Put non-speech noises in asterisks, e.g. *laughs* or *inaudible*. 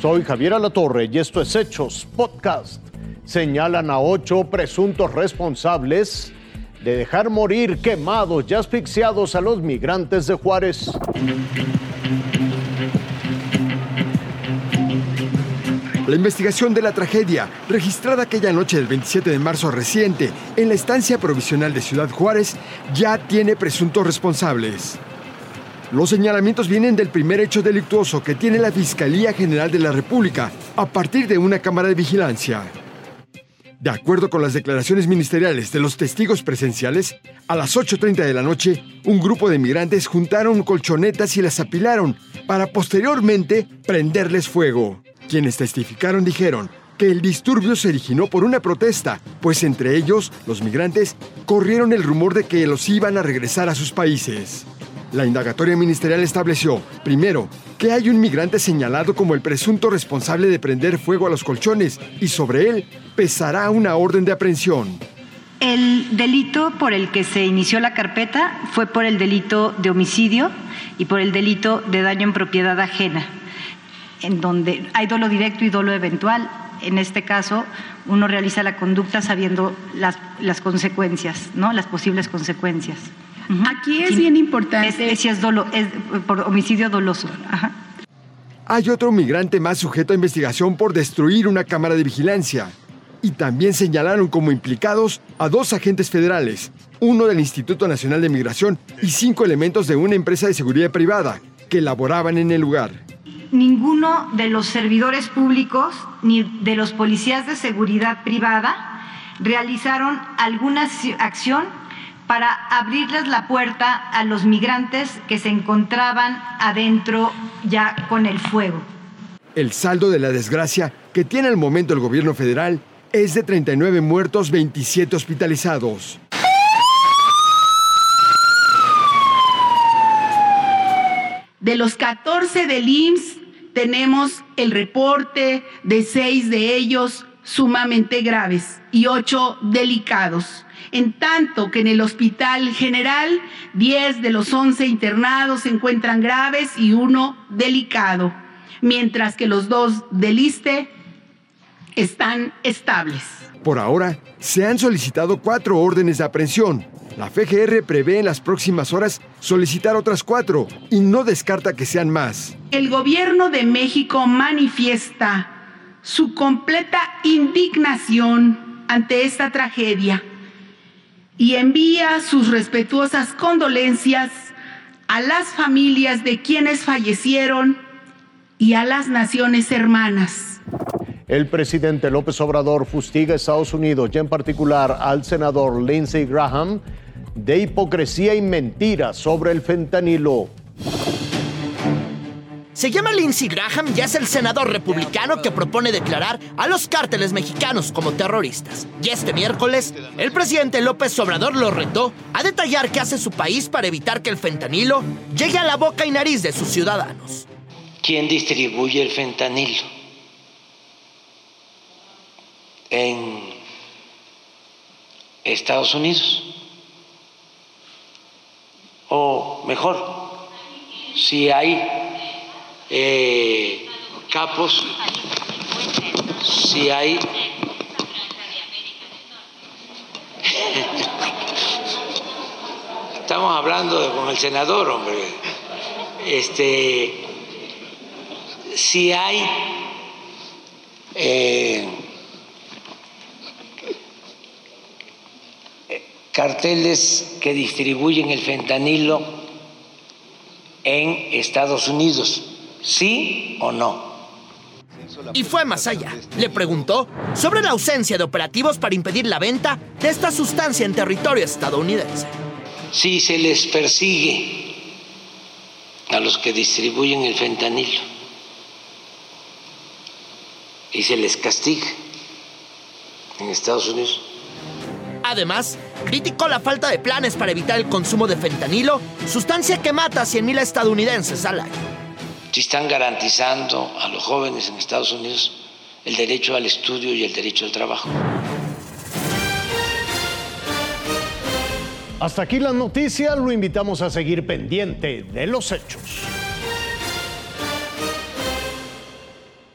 Soy Javier Alatorre y esto es Hechos Podcast. Señalan a ocho presuntos responsables de dejar morir quemados y asfixiados a los migrantes de Juárez. La investigación de la tragedia, registrada aquella noche del 27 de marzo reciente en la estancia provisional de Ciudad Juárez, ya tiene presuntos responsables. Los señalamientos vienen del primer hecho delictuoso que tiene la Fiscalía General de la República a partir de una cámara de vigilancia. De acuerdo con las declaraciones ministeriales de los testigos presenciales, a las 8.30 de la noche, un grupo de migrantes juntaron colchonetas y las apilaron para posteriormente prenderles fuego. Quienes testificaron dijeron que el disturbio se originó por una protesta, pues entre ellos, los migrantes, corrieron el rumor de que los iban a regresar a sus países. La indagatoria ministerial estableció, primero, que hay un migrante señalado como el presunto responsable de prender fuego a los colchones y sobre él pesará una orden de aprehensión. El delito por el que se inició la carpeta fue por el delito de homicidio y por el delito de daño en propiedad ajena en donde hay dolo directo y dolo eventual. En este caso, uno realiza la conducta sabiendo las, consecuencias, ¿no? las posibles consecuencias. Aquí es bien importante. Es, es, dolo, es por homicidio doloso. Hay otro migrante más sujeto a investigación por destruir una cámara de vigilancia. Y también señalaron como implicados a dos agentes federales, uno del Instituto Nacional de Migración y cinco elementos de una empresa de seguridad privada que laboraban en el lugar ninguno de los servidores públicos ni de los policías de seguridad privada realizaron alguna acción para abrirles la puerta a los migrantes que se encontraban adentro ya con el fuego. El saldo de la desgracia que tiene al momento el gobierno federal es de 39 muertos, 27 hospitalizados. De los 14 del IMSS, tenemos el reporte de seis de ellos sumamente graves y ocho delicados. En tanto que en el hospital general, 10 de los 11 internados se encuentran graves y uno delicado, mientras que los dos del ISTE están estables. Por ahora, se han solicitado cuatro órdenes de aprehensión. La FGR prevé en las próximas horas solicitar otras cuatro y no descarta que sean más. El gobierno de México manifiesta su completa indignación ante esta tragedia y envía sus respetuosas condolencias a las familias de quienes fallecieron y a las naciones hermanas. El presidente López Obrador fustiga a Estados Unidos y en particular al senador Lindsey Graham de hipocresía y mentira sobre el fentanilo. Se llama Lindsey Graham y es el senador republicano que propone declarar a los cárteles mexicanos como terroristas. Y este miércoles, el presidente López Obrador lo retó a detallar qué hace su país para evitar que el fentanilo llegue a la boca y nariz de sus ciudadanos. ¿Quién distribuye el fentanilo? en Estados Unidos. O mejor, si hay eh, capos, si hay... *laughs* Estamos hablando con el senador, hombre. Este, si hay eh, carteles que distribuyen el fentanilo en Estados Unidos. ¿Sí o no? Y fue más allá. Le preguntó sobre la ausencia de operativos para impedir la venta de esta sustancia en territorio estadounidense. Si se les persigue a los que distribuyen el fentanilo y se les castiga en Estados Unidos. Además, criticó la falta de planes para evitar el consumo de fentanilo, sustancia que mata a 100.000 estadounidenses al año. Si están garantizando a los jóvenes en Estados Unidos el derecho al estudio y el derecho al trabajo. Hasta aquí la noticia, lo invitamos a seguir pendiente de los hechos.